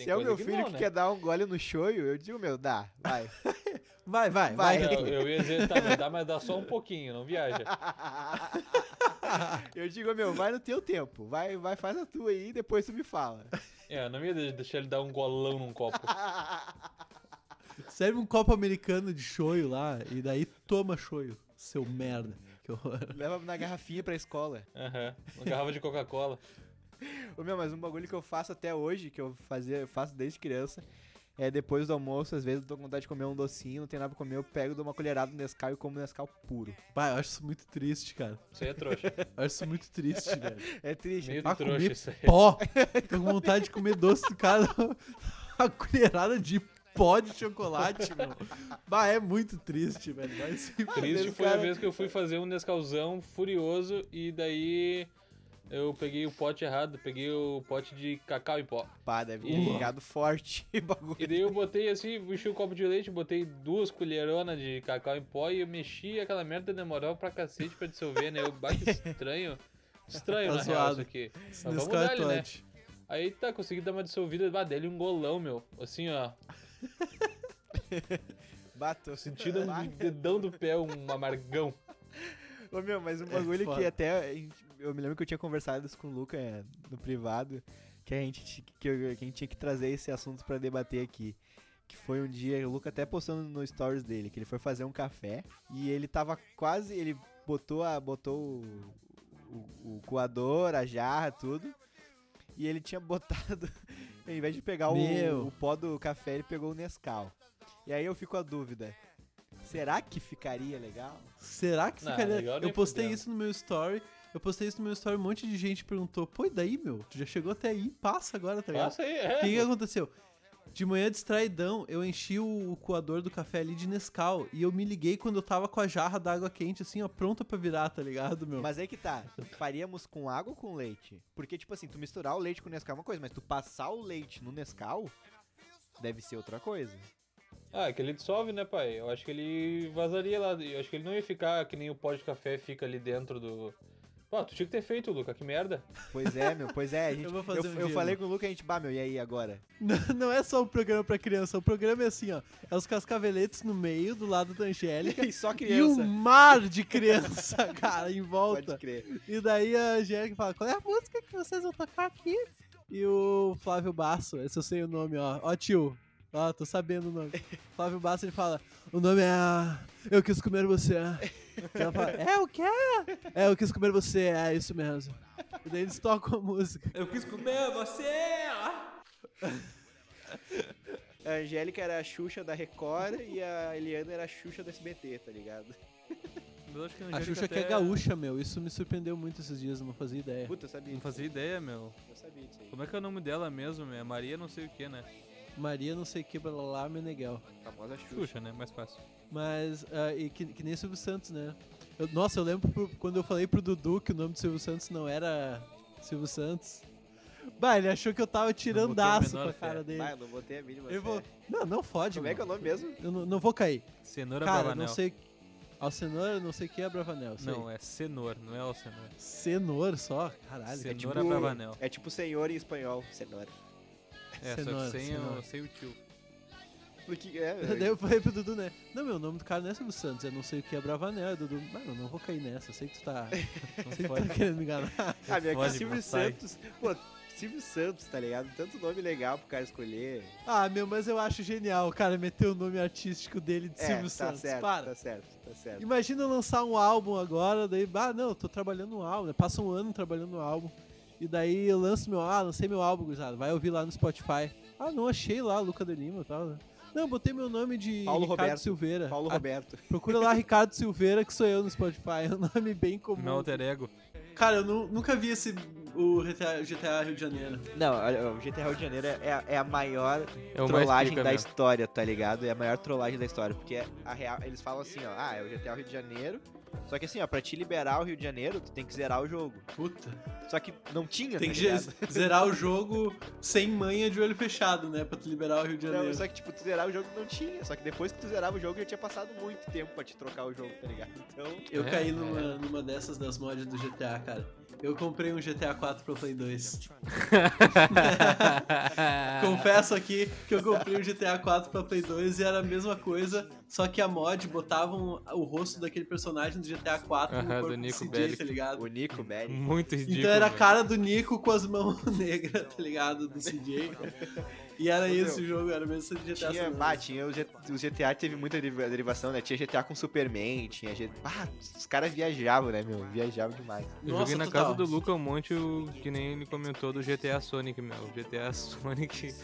Tem Se é o meu filho não, que né? quer dar um gole no shoyu, eu digo, meu, dá, vai. Vai, vai, Vai. vai. Eu, eu ia dizer, tá, dá, mas dá só um pouquinho, não viaja. eu digo, meu, vai no teu tempo. Vai, vai, faz a tua aí e depois tu me fala. É, eu não ia de- deixar ele dar um golão num copo. Serve um copo americano de shoyu lá e daí toma shoyu, seu merda. Que horror. Leva na garrafinha pra escola. Aham. Uma garrafa de Coca-Cola. Ô, meu, mas um bagulho que eu faço até hoje, que eu fazia, eu faço desde criança, é depois do almoço, às vezes eu tô com vontade de comer um docinho, não tem nada pra comer, eu pego, dou uma colherada no Nescau e como Nescau puro. Pai, eu acho isso muito triste, cara. Isso aí é trouxa. Eu acho isso muito triste, velho. É triste. Meio Ah, trouxa comer isso aí. Pó! Tô com vontade de comer doce do cara. Uma colherada de pó de chocolate, meu. Bah, é muito triste, velho. Triste Aquele foi a cara- vez que eu fui fazer um Nescauzão furioso e daí eu peguei o pote errado, peguei o pote de cacau em pó. Pá, deve ter Ih. ficado forte o bagulho. E daí eu botei assim, enchi o copo de leite, botei duas colheronas de cacau em pó e eu mexi e aquela merda demorava pra cacete pra dissolver, né? Eu bate estranho. Estranho Tá na real isso aqui. Mas vamos é dar-lhe, né? Aí tá, consegui dar uma dissolvida, bah, dele um golão, meu. Assim, ó. Bato. Sentindo no dedão do pé um amargão. Ô, meu, mas um É bagulho que foda. até. a gente- Eu me lembro que eu tinha conversado isso com o Luca é, no privado, que a gente, que, eu- que a gente tinha que trazer esse assunto pra debater aqui. Que foi um dia, o Luca até postando no stories dele, que ele foi fazer um café e ele tava quase. Ele botou, a, botou o, o, o coador, a jarra, tudo. E ele tinha botado, ao invés de pegar o, o pó do café, ele pegou o Nescau. E aí eu fico a dúvida. Será que ficaria legal? Será que Não, ficaria. legal eu postei fudendo. isso no meu story. Eu postei isso no meu story, um monte de gente perguntou: Pô, e daí, meu? Tu já chegou até aí? Passa agora, tá ligado? Passa aí, O é. que, que aconteceu? De manhã distraidão, eu enchi o, o coador do café ali de Nescau. E eu me liguei quando eu tava com a jarra d'água quente, assim, ó, pronta pra virar, tá ligado, meu? Mas aí que tá, faríamos com água ou com leite? Porque, tipo assim, tu misturar o leite com o Nescau é uma coisa, mas tu passar o leite no Nescau deve ser outra coisa. Ah, é que ele dissolve, né, pai? Eu acho que ele vazaria lá. Eu acho que ele não ia ficar que nem o pó de café fica ali dentro do. Pô, tu tinha que ter feito, Luca, que merda. Pois é, meu, pois é. A gente, Eu vou fazer eu, um eu dia, falei meu. com o Luca, a gente, bah, meu, e aí agora? Não, não é só um programa pra criança, o programa é assim, ó. É os cascaveletes no meio, do lado da Angélica. E só E criança. um mar de criança, cara, em Pode volta. crer. E daí a Angélica fala, qual é a música que vocês vão tocar aqui? E o Flávio Basso, esse eu sei o nome, ó. Ó, tio. Ó, tô sabendo o nome. Flávio Basso, ele fala, o nome é... Eu quis comer você. E ela fala, é o quê? É, eu quis comer você, é isso mesmo. E daí eles tocam a música. Eu quis comer você! A Angélica era a Xuxa da Record e a Eliana era a Xuxa do SBT, tá ligado? Eu acho que A Angélica Xuxa que é até- gaúcha, meu. Isso me surpreendeu muito esses dias, eu não fazia ideia. Puta, eu sabia. Não fazia ideia, meu. Eu sabia disso aí. Como é que é o nome dela mesmo? É Maria não sei o que, né? Maria não sei o que, blá blá blá, Meneghel. Famosa Xuxa. Xuxa, né? Mais fácil. Mas, ah, e que, que nem Silvio Santos, né? Eu- nossa, eu lembro pro- quando eu falei pro Dudu que o nome do Silvio Santos não era Silvio Santos. Bah, ele achou que eu tava tirandaço menor com a fé. cara dele. Vai, eu não botei a mínima. Eu vou... Não, não fode, Como é que é o mano. nome mesmo? Eu não, não vou cair. Cenoura Cara, Bravanel. não sei... Alcenor, não sei o que é Bravanel. sei. Não, é Cenor, não é Alcenor. Cenor só, caralho. Cenoura tipo- Bravanel. É tipo senhor em espanhol. Cenoura. É, Cenoura, só que sem, cenoura. o, sem o tio. Porque, é, Daí eu falei pro Dudu, né? Não, meu, o nome do cara não é Silvio Santos, eu não sei o que é Bravanel. Dudu, mano, não vou cair nessa, eu sei que tu tá, Não sei que tu tá querendo me enganar. Ah, meu, é que Silvio mas sai. Santos. Pô, Silvio Santos, tá ligado? Tanto nome legal pro cara escolher. Ah, meu, mas eu acho genial o cara meter o nome artístico dele de É, Silvio tá Santos. certo, Para. tá certo, tá certo. Imagina eu lançar um álbum agora, daí, ah, não, eu tô trabalhando no álbum, né? passa um ano trabalhando no álbum, e daí eu lanço meu, ah, lancei meu álbum, gurizada, vai ouvir lá no Spotify. Ah, não, achei lá, Luca de Lima e tal, né? Não, botei meu nome de Paulo Ricardo Roberto. Silveira. Paulo Ah, Roberto. Procura lá Ricardo Silveira, que sou eu no Spotify, é um nome bem comum. Meu alter ego. Cara, eu nu- nunca vi esse, o GTA, GTA Rio de Janeiro. Não, o GTA Rio de Janeiro é a, é a maior É trollagem da mesmo. história, tá ligado? É a maior trollagem da história. Porque a real, eles falam assim, ó, ah, é o GTA Rio de Janeiro. Só que assim, ó, pra te liberar o Rio de Janeiro, tu tem que zerar o jogo. Puta. Só que não tinha, Tem tá que zerar o jogo sem manha de olho fechado, né? Pra tu liberar o Rio de Janeiro. Não, só que tipo, tu zerar o jogo não tinha. Só que depois que tu zerava o jogo, já tinha passado muito tempo pra te trocar o jogo, tá ligado? Então, Eu É, caí numa, numa dessas das mods do GTA, cara. Eu comprei um GTA 4 pro Play 2. Confesso aqui que eu comprei um GTA 4 pra Play 2 e era a mesma coisa, só que a mod botavam o rosto daquele personagem do GTA 4 Aham, no do corpo do Nico CJ, Bellic. tá ligado? O Nico, velho. Muito ridículo. Então era a velho. cara do Nico com as mãos negras, tá ligado? Do CJ. E era esse meu, o jogo, era mesmo GTA San Tinha, Andreas. bah, tinha o, G- o GTA teve muita deriva- derivação, né? Tinha GTA com Superman, tinha GTA. Ah, os caras viajavam, né, meu? Viajavam demais. Eu Nossa, joguei na total. casa do Luca um monte, o, que nem ele comentou, do GTA Sonic, meu. GTA Sonic.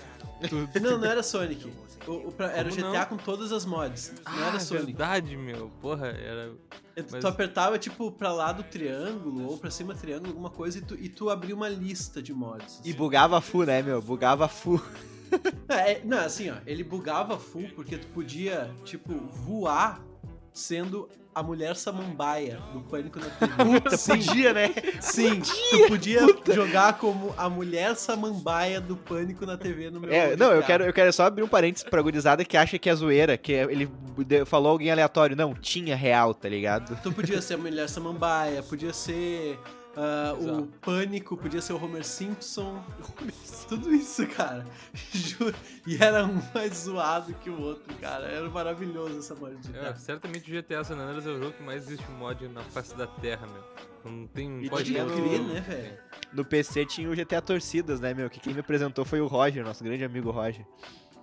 Tudo. Não, não era Sonic. O, o pra- era o GTA não? com todas as mods. Não ah, era Sonic. verdade, meu. Porra, era. Tu- Mas- Tu apertava, tipo, pra lá do triângulo, ou pra cima do triângulo, alguma coisa, e tu, e tu abria uma lista de mods. E bugava full, né, meu? Bugava full. É, não, assim, ó, ele bugava full porque tu podia, tipo, voar sendo a mulher samambaia do Pânico na TV. Sim, Podia, né? sim, tu podia jogar como a mulher samambaia do Pânico na TV no meu É, não, eu quero, eu quero só abrir um parênteses pra gurizada que acha que é zoeira, que é- ele falou alguém aleatório. Não, tinha real, tá ligado? Tu podia ser a mulher samambaia, podia ser ah, o. Pânico, podia ser o Homer Simpson. Tudo isso, cara. Juro. E era um mais zoado que o outro, cara. Era maravilhoso essa mod É, certamente o GTA San Andreas é o jogo que mais existe mod na face da Terra, meu. Não tem. E pode crer, né, velho? No PC tinha o GTA Torcidas, né, meu? Que quem me apresentou foi o Roger, nosso grande amigo Roger.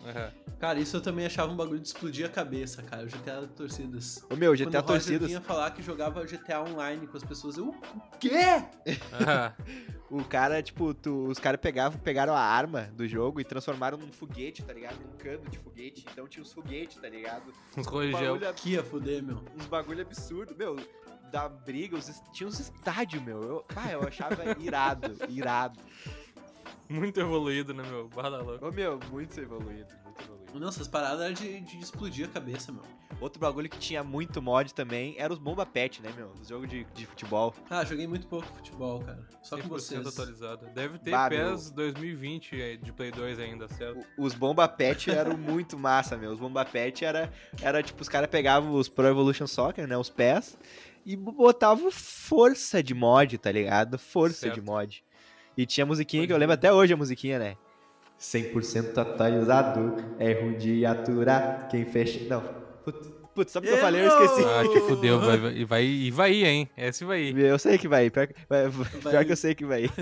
Aham. Cara, isso eu também achava um bagulho de explodir a cabeça, cara. O GTA Torcidas. Ô, meu, Quando GTA o Roger Torcidas, vinha falar que jogava GTA online com as pessoas, eu, o quê? Ah, o cara, tipo, tu- os caras pegavam, pegaram a arma do jogo e transformaram num foguete, tá ligado? Num cano de foguete. Então tinha os foguetes, tá ligado? uns Um rogel. bagulho, Que ia fuder, meu. uns bagulho absurdo, meu. Da briga, os, tinha uns estádios, meu. Eu, ah, eu achava irado, irado. Muito evoluído, né, meu? Bala louco. Ô, meu, muito evoluído, muito evoluído. Nossa, as paradas eram de, de explodir a cabeça, meu. Outro bagulho que tinha muito mod também era os Bomba Pet, né, meu? Os jogos de, de futebol. Ah, joguei muito pouco futebol, cara. Só com 100% vocês. atualizado. Deve ter Bah, PES 2020 aí de Play 2 ainda, certo? O- Os Bomba Pet eram muito massa, meu. Os Bomba Pet era, era tipo, os caras pegavam os Pro Evolution Soccer, né, os pés, e botavam força de mod, tá ligado? Força de Certo. mod. E tinha musiquinha que eu lembro até hoje a musiquinha, né? 100% atualizado, é ruim de aturar, quem fecha... Não, putz, putz sabe o que eu falei? Eu esqueci. Ah, te fudeu, vai, vai, vai, e vai ir, hein? Esse vai ir. Eu sei que vai, pior, que- vai, pior que eu sei que vai.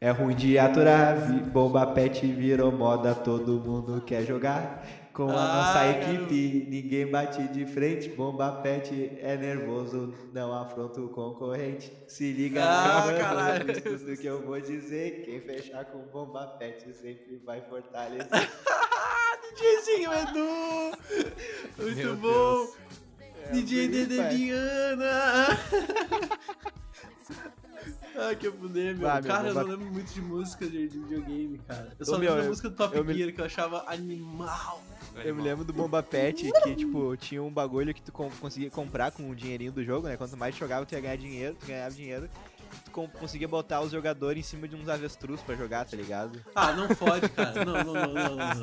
É ruim de aturar, bomba pet virou moda, todo mundo quer jogar. Com a Ah, nossa equipe, ninguém bate de frente. Bomba pet é nervoso, não afronta o concorrente. Se liga Ah, no caralho. escuta o que eu vou dizer. Quem fechar com bomba pet sempre vai fortalecer. DJzinho Edu! Muito Meu bom! É, DJ Dede Ah, que fuder, meu. Ah, meu, cara, eu não lembro muito de música de, de videogame, cara. Eu Ô, só meu, lembro da eu- música do Top eu me- Gear, que eu achava animal. Eu me lembro do Bomba Pet que, tipo, tinha um bagulho que tu conseguia comprar com o dinheirinho do jogo, né? Quanto mais tu jogava, tu ia ganhar dinheiro, tu ganhava dinheiro. Conseguia botar os jogadores em cima de uns avestruz pra jogar, tá ligado? Ah, não fode, cara. Não, não, não, não, não.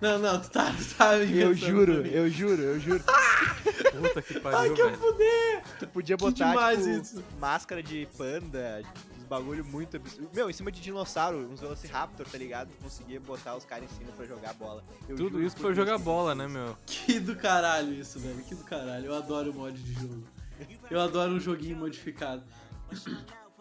Não, não, não tu tá, tu tá Eu juro, eu juro, eu juro. Puta que Ai, pariu, que eu fuder! Tu podia botar, tipo, isso. máscara de panda, uns bagulho muito absurdo. Meu, em cima de dinossauro, uns Velociraptor, tá ligado? Tu conseguia botar os caras em cima pra jogar bola. Eu Tudo juro isso pra jogar bola, né, meu? Que do caralho isso, velho. Que do caralho. Eu adoro mod de jogo. Eu adoro um joguinho modificado.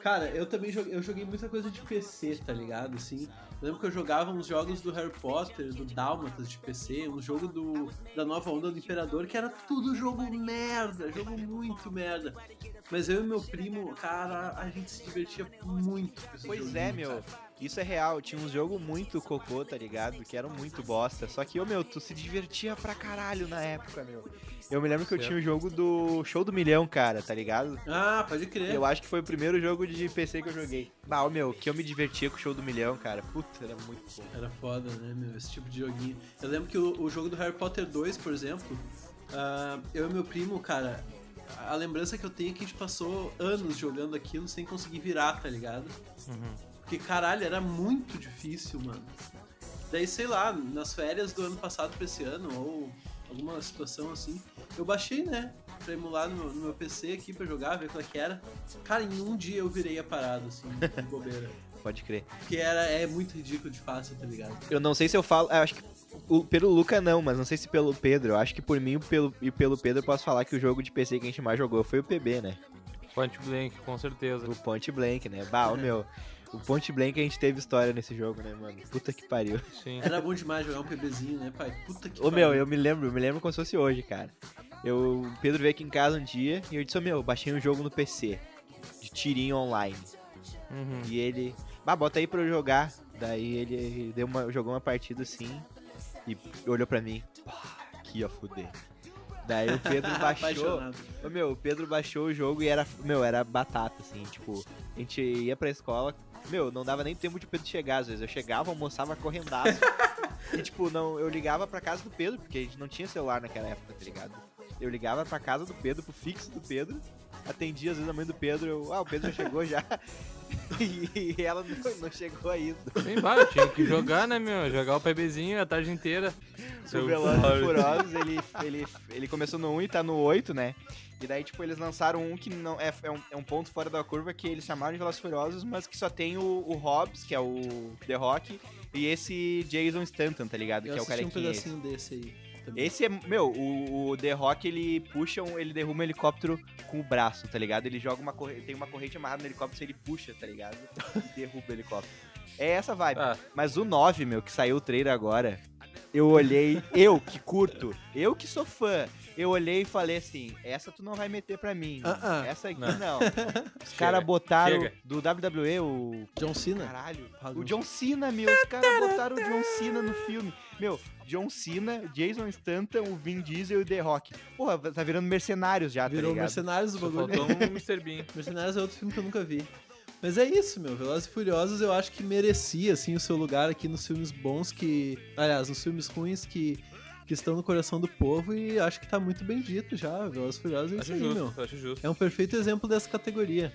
Cara, eu também joguei, eu joguei muita coisa de PC, tá ligado? Assim, eu lembro que eu jogava uns jogos do Harry Potter, do Dálmatas de PC, um jogo do, da nova onda do Imperador, que era tudo jogo merda, jogo muito merda. Mas eu e meu primo, cara, a gente se divertia muito com esse Pois é, meu. Isso é real. Tinha uns jogos muito cocô, tá ligado? Que eram muito bosta. Só que, ô, meu, tu se divertia pra caralho na época, meu. Eu me lembro que eu tinha o jogo do Show do Milhão, cara, tá ligado? Ah, pode crer. Eu acho que foi o primeiro jogo de PC que eu joguei. Bah, ô, meu, que eu me divertia com o Show do Milhão, cara. Puta, era muito bom. Era foda, né, meu? Esse tipo de joguinho. Eu lembro que o, o jogo do Harry Potter 2, por exemplo, ah, eu e meu primo, cara, a lembrança que eu tenho é que a gente passou anos jogando aquilo sem conseguir virar, tá ligado? Uhum. Porque, caralho, era muito difícil, mano. Daí, sei lá, nas férias do ano passado pra esse ano, ou alguma situação assim, eu baixei, né? pra emular no, meu- no meu PC aqui pra jogar, ver qual é que era. Cara, em um dia eu virei a parada, assim, de bobeira. Pode crer. Porque era, é muito ridículo de fácil, tá ligado? Eu não sei se eu falo. Eu acho que o- pelo Luca não, mas não sei se pelo Pedro. Eu acho que por mim pelo, e pelo Pedro eu posso falar que o jogo de PC que a gente mais jogou foi o PB, né? Point Blank, com certeza. O Point Blank, né? Bah, ô, meu. O Point Blank a gente teve história nesse jogo, né, mano? Puta que pariu. Sim. Era bom demais jogar um PBzinho, né, pai? Puta que Ô, meu, pariu. eu me lembro, eu me lembro como se fosse hoje, cara. Eu, o Pedro veio aqui em casa um dia e eu disse, ô, meu, baixei um jogo no PC. De tirinho online. Uhum. E ele, bah, bota aí pra eu jogar. Daí ele deu uma, jogou uma partida assim e olhou pra mim. Pá, aqui, ó, fuder. Daí o Pedro baixou. Meu, o Pedro baixou o jogo e era, meu, era batata, assim, tipo, a gente ia pra escola, meu, não dava nem tempo de o Pedro chegar, às vezes eu chegava, almoçava correndaço, e tipo, não, eu ligava pra casa do Pedro, porque a gente não tinha celular naquela época, tá ligado? Eu ligava pra casa do Pedro, pro fixo do Pedro, atendia às vezes a mãe do Pedro, eu, ah, o Pedro já chegou já, e ela não, não chegou ainda. Sim, vai, tinha que jogar, né, meu? Jogar o PBzinho a tarde inteira. O Velozes e. Furiosos, ele, ele, ele começou no 1 e tá no 8, né? E daí, tipo, eles lançaram um que não é, é, um, é um ponto fora da curva que eles chamaram de Velozes e Furiosos, mas que só tem o, o Hobbs, que é o The Rock, e esse Jason Stanton, tá ligado? Eu que é o assisti um carequinha. esse. pedacinho desse aí. também. Esse é, meu, o, o The Rock, ele puxa, um, ele derruba um helicóptero com o braço, tá ligado? Ele joga uma corrente, tem uma corrente amarrada no helicóptero, ele puxa, tá ligado? E derruba o helicóptero. É essa vibe. Ah, Mas o 9, meu, que saiu o trailer agora, eu olhei, eu que curto, eu que sou fã, eu olhei e falei assim, essa tu não vai meter pra mim. Ah, ah. Essa aqui Não. não. Os caras botaram chega. do WWE, o... John Cena? Caralho. O John Cena, meu. Os caras botaram o John Cena no filme. Meu, John Cena, Jason Stanton, o Vin Diesel e o The Rock. Porra, tá virando mercenários já, Virou tá ligado? Mercenários do só bagulho. faltou um Mr. Bean. Mercenários é outro filme que eu nunca vi. Mas é isso, meu. Velozes e Furiosos eu acho que merecia, assim, o seu lugar aqui nos filmes bons que... Aliás, nos filmes ruins que, que estão no coração do povo e acho que tá muito bem dito já. Velozes e Furiosos é isso Acho aí, meu. justo, acho justo. É um perfeito exemplo dessa categoria.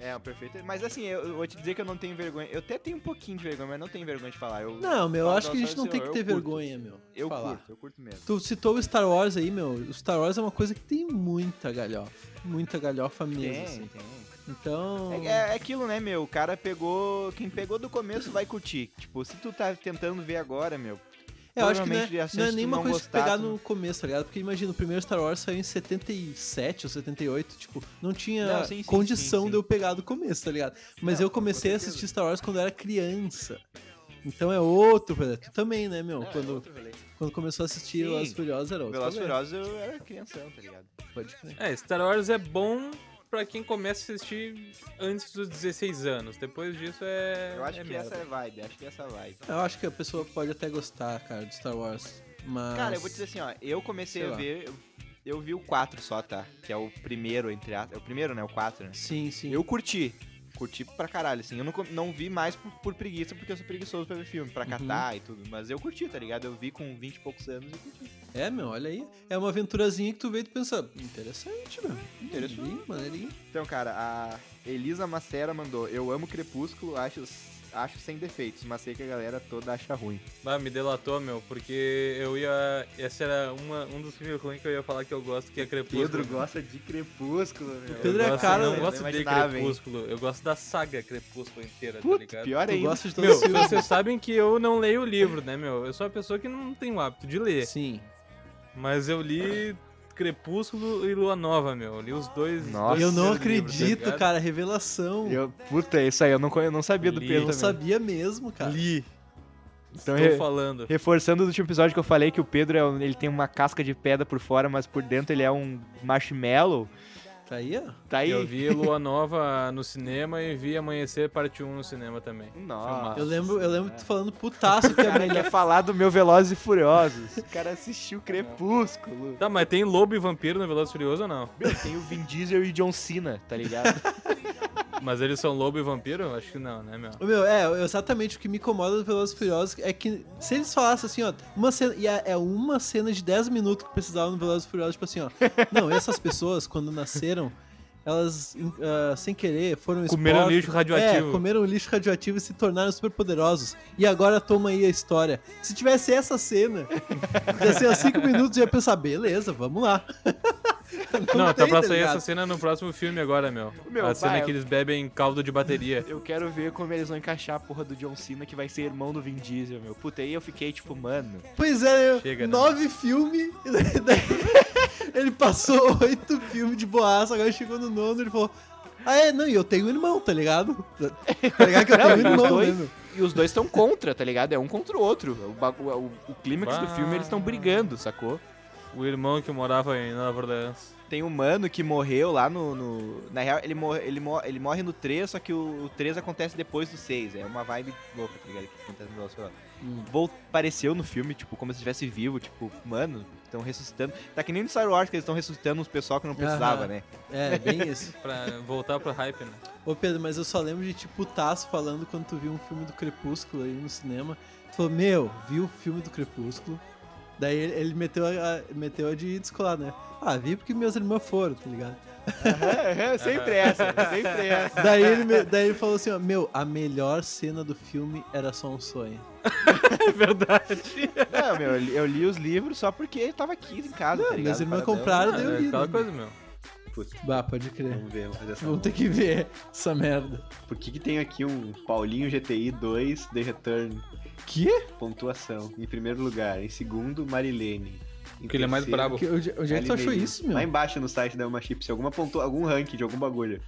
É, um perfeito. Mas assim, eu, eu vou te dizer que eu não tenho vergonha. Eu até tenho um pouquinho de vergonha, mas não tenho vergonha de falar. Eu, Não, meu, eu acho que a gente não tem que eu ter curto. vergonha, meu. de Eu falar. curto, eu curto mesmo. Tu citou o Star Wars aí, meu. O Star Wars é uma coisa que tem muita galhofa. Muita galhofa mesmo, Tem, assim. tem. Então... É, é aquilo, né, meu? O cara pegou. Quem pegou do começo vai curtir. Tipo, se tu tá tentando ver agora, meu. É, eu acho que não é, não é de nenhuma não coisa de gostar, pegar tu- no começo, tá ligado? Porque imagina, o primeiro Star Wars saiu em 77 ou 78, tipo, não tinha Não, sim, sim, condição sim, sim. de eu pegar do começo, tá ligado? Mas Não, eu comecei com a assistir Star Wars quando eu era criança. Então é outro, rolê. tu também, né, meu? É, quando, outro rolê. quando começou a assistir. Velozes Furiosos era outro. Velozes. Furiosos eu era crianção, tá ligado? Pode crer. É, Star Wars é bom pra quem começa a assistir antes dos 16 anos. Depois disso é. Eu acho é que merda. essa é a vibe, acho que essa é a vibe. Eu acho que a pessoa pode até gostar, cara, de Star Wars. Mas. Cara, eu vou te dizer assim, ó, eu comecei Sei a lá. ver, eu, eu vi o 4 só, tá? Que é o primeiro, entre aspas. É o primeiro, né? O 4, né? Sim, sim. Eu curti. Curti pra caralho, assim. Eu não, não vi mais por, por preguiça, porque eu sou preguiçoso pra ver filme, pra Uhum. catar e tudo. Mas eu curti, tá ligado? Eu vi com 20 e poucos anos e curti. É, meu, olha aí. É uma aventurazinha que tu veio e tu pensa, interessante, meu. Interessante. Maneirinho. Então, cara, a Elisa Macera mandou: Eu amo Crepúsculo, acho, acho sem defeitos, mas sei que a galera toda acha ruim. Ah, me delatou, meu, porque eu ia. Esse era uma, um dos filmes ruins que eu ia falar que eu gosto, que é Crepúsculo. gosta de Crepúsculo, meu. Pedro eu é gosto, cara, eu né? não gosto Não de imaginava, hein? Crepúsculo, eu gosto da saga Crepúsculo inteira, tá Puta, ligado? pior ainda. gosta de todos Meu, os filmes. vocês sabem que eu não leio o livro, né, meu? Eu sou uma pessoa que não tem o hábito de ler. Sim. Mas eu li Crepúsculo e Lua Nova, meu. Eu li os dois. Nossa. dois Eu não primeiros livros, tá acredito, cara, revelação. Eu, puta, isso aí eu não, eu não sabia do Li. Pedro Eu também. sabia mesmo, cara. Li. Então, Estou re- falando. Reforçando do último episódio que eu falei que o Pedro é ele tem uma casca de pedra por fora, mas por dentro ele é um marshmallow. Tá aí, ó. Tá aí. Eu vi Lua Nova no cinema e vi Amanhecer Parte 1 no cinema também. Nossa. Eu lembro, eu lembro tu falando putaço que cara melhor. quer falar do meu Velozes e Furiosos. O cara assistiu Crepúsculo. Tá, mas tem lobo e vampiro no Velozes e Furioso ou não? Meu, tem o Vin Diesel e John Cena, tá ligado? Mas eles são lobo e vampiro? Acho que não, né, meu? Meu, é, exatamente o que me incomoda do Velozes e Furiosos é que se eles falassem assim, ó, uma cena, e é, é uma cena de 10 minutos que precisava no Velozes e Furiosos, tipo assim, ó. Não, essas pessoas, quando nasceram, elas, ah, sem querer, foram Comeram expostas- lixo radioativo. É, comeram lixo radioativo e se tornaram super poderosos. E agora toma aí a história. Se tivesse essa cena, ia ser 5 minutos e ia pensar, beleza, vamos lá. Não, tá pra tá sair essa cena no próximo filme agora, meu. Meu, a cena vai, que eles bebem caldo de bateria. Eu quero ver como eles vão encaixar a porra do John Cena, que vai ser irmão do Vin Diesel, meu. Puta, aí eu fiquei tipo, mano. Pois é, Chega, né? nove filmes. daí ele passou oito filmes de boaça, agora chegou no nono ele falou. Ah, é, não, e eu tenho um irmão, tá ligado? Tá ligado que eu tenho um e os irmão, dois- né, meu? E os dois estão contra, tá ligado? É um contra o outro. O, o, o clímax do filme eles estão brigando, sacou? O irmão que morava em Nova Orleans. Tem um mano que morreu lá no. no- na real, ele, morre, ele, mo- ele morre no 3, só que o, o 3 acontece depois do 6. É uma vibe louca, tá ligado? Que acontece no negócio lá. Vol- Apareceu no filme, tipo, como se estivesse vivo, tipo, mano, estão ressuscitando. Tá que nem no Star Wars que eles estão ressuscitando uns pessoal que não precisava, Aham. né? É, bem isso. Pra voltar pro hype, né? Ô Pedro, mas eu só lembro de tipo Tasso falando quando tu viu um filme do Crepúsculo aí no cinema. Tu falou, meu, viu o filme do Crepúsculo. Daí ele, ele meteu, a, meteu a de descolar, né? Ah, vi porque meus irmãos foram, tá ligado? sempre essa, sempre essa. Daí ele, daí ele falou assim, ó, meu, a melhor cena do filme era só um sonho. É verdade. Não, meu, eu li, eu li os livros só porque tava aqui em casa, tá ligado? meus irmãos compraram, Ah, daí eu é li. aquela né? coisa, meu. Putz, Bah, pode crer. vamos ver, vamos fazer essa. Vamos ter que ver essa merda. Por que, que tem aqui um Paulinho GTI 2 The Return? Que? Pontuação. Em primeiro lugar. Em segundo, Marilene. Em Porque ele é mais brabo. Que- Onde, onde é que tu achou isso, meu? Lá embaixo no site da Uma Chips, alguma pontua, algum ranking de algum bagulho.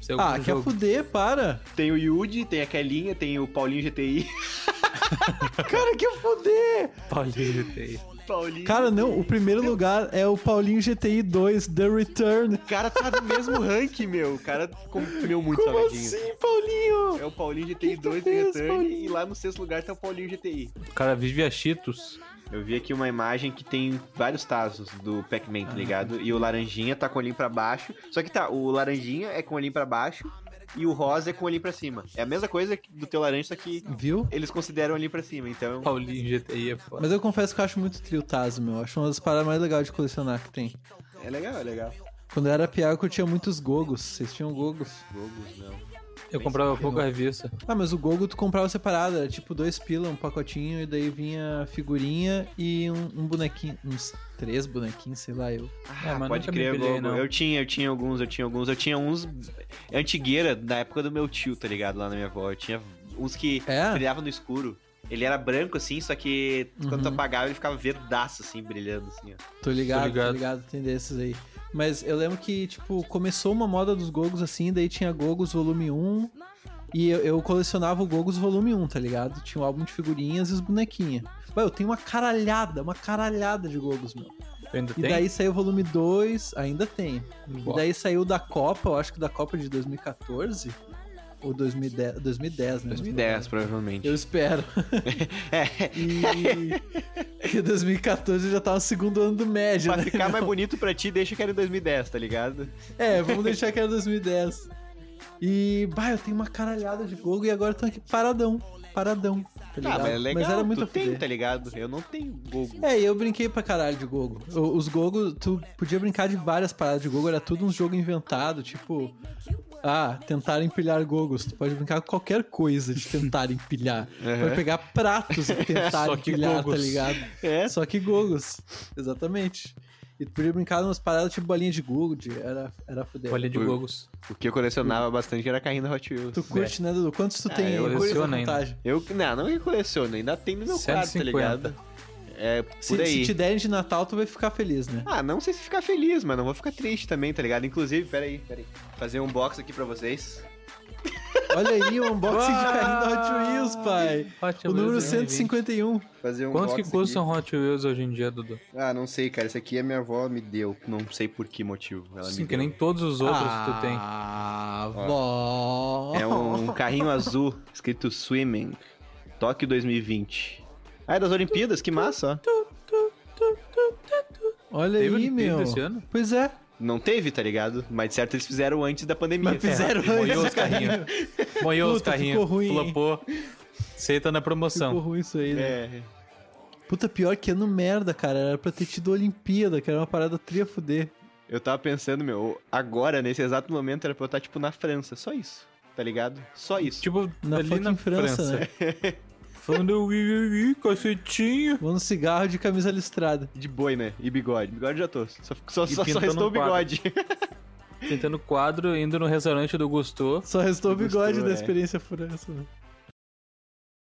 Seu Ah, quer jogo. fuder, para. Tem o Yuji, tem a Kelinha, tem o Paulinho GTI. Cara, quer fuder. Paulinho tem. Paulinho. Cara, não, o primeiro lugar é o Paulinho GTI 2, The Return. O cara tá no mesmo ranking, meu. O cara comeu muito Como salgadinho. assim, Paulinho? É o Paulinho GTI Que que 2 tu The Return Paulinho? e lá no sexto lugar tá o Paulinho GTI. O cara vive a Cheetos. Eu vi aqui uma imagem que tem vários tazos do Pac-Man, tá ligado? E o laranjinha tá com o olhinho pra baixo. Só que tá, o laranjinha é com o olhinho pra baixo e o rosa é com o olhinho pra cima. É a mesma coisa do teu laranja, só que Viu? eles consideram o olhinho pra cima. Então, Paulinho GTI é foda. Mas eu confesso que eu acho muito trio Tazo, meu. Acho uma das paradas mais legais de colecionar que tem. é legal, é legal. Quando eu era piaco, eu tinha muitos gogos. Vocês tinham gogos? Gogos, não. Eu comprava pouco a revista. Ah, mas o gogo tu comprava separado. Era tipo dois pila, um pacotinho, e daí vinha figurinha e um, um bonequinho. Uns três bonequinhos, sei lá, eu. Ah, É, mas pode crer, Gogo. não. Eu tinha, eu tinha alguns, eu tinha alguns. Eu tinha uns antigueira da época do meu tio, tá ligado? Lá na minha avó. Eu tinha uns que É? brilhavam no escuro. Ele era branco, assim, só que quando tu Uhum. apagava ele ficava verdaço, assim, brilhando, assim, ó. Tô ligado, tô ligado, ligado. tem desses aí. Mas eu lembro que, tipo, começou uma moda dos Gogos assim, daí tinha Gogos volume 1. E eu, eu colecionava o Gogos volume 1, tá ligado? Tinha o álbum de figurinhas e os bonequinhos. Ué, eu tenho uma caralhada, uma caralhada de Gogos, meu. Ainda E tem? daí saiu o volume 2, ainda tem. E Boa. daí saiu da Copa, eu acho que da Copa de 2014. Ou 2010, 2010 né? 2010, provavelmente. Eu espero. É, E. que 2014 já tá no segundo ano do médio, pra né? ficar mais bonito pra ti, deixa que era em 2010, tá ligado? É, vamos deixar que era 2010. E, bah, eu tenho uma caralhada de Gogo e agora eu tô aqui paradão. Paradão, tá Ah, mas é legal, era muito tu tem, tá ligado? Eu não tenho Gogo. É, eu brinquei pra caralho de Gogo. Os Gogo, tu podia brincar de várias paradas de Gogo, era tudo um jogo inventado, tipo... Ah, tentar empilhar Gogos. Tu pode brincar com qualquer coisa de tentar empilhar. Pode pegar pratos e tentar Só que empilhar, tá Gogos. ligado? É, Só que Gogos. Exatamente. E tu podia brincar umas paradas tipo bolinha de Google, de- era, era fuder. Olha de Gogos. o que eu colecionava bastante era carrinho da Hot Wheels. Tu curte, né, Dudu? Quantos tu Ah, tem? eu coleciono ainda. Eu, não, não que coleciono, ainda tem no meu quarto, tá 150. ligado? É, por Se, aí. se te derem de Natal, tu vai ficar feliz, né? Ah, não sei se ficar feliz, mas não vou ficar triste também, tá ligado? Inclusive, peraí, peraí. Fazer um box aqui pra vocês. Olha aí, o unboxing de carrinho da Hot Wheels, pai. Hot O número Wheels 151. Fazer um Quanto que box custam Hot Wheels hoje em dia, Dudu? Ah, não sei, cara. Esse aqui a minha avó me deu. Não sei por que motivo. Ela Sim, me que deu. nem todos os outros que tu tem. Ah, vó. É um carrinho azul, escrito Swimming. Tóquio 2020. Ah, é das Olimpíadas? Que massa, ó. Olha Teve aí, Olimpíada meu. esse ano? Pois é. Não teve, tá ligado? Mas de certo eles fizeram antes da pandemia. Mas fizeram E moiou antes os carrinhos. Moiou os carrinhos. ficou ruim? Flopou. Aceita na Ficou promoção. ruim isso aí, né? É. Puta, pior que ano merda, cara. Era pra ter tido Olimpíada, que era uma parada tria fuder. Eu tava pensando, meu, agora, nesse exato momento, era pra eu estar, tipo, na França. Só isso, tá ligado? Só isso. Tipo, Na ali na França, França. né? Falando ui, ui, cacetinho. Mano, cigarro de camisa listrada. De boi, né? E bigode. Bigode já tô. Só, só, só, só restou o um quadro. bigode. Pintando quadro, indo no restaurante do Gusto. Só restou o bigode da é. experiência furança. né?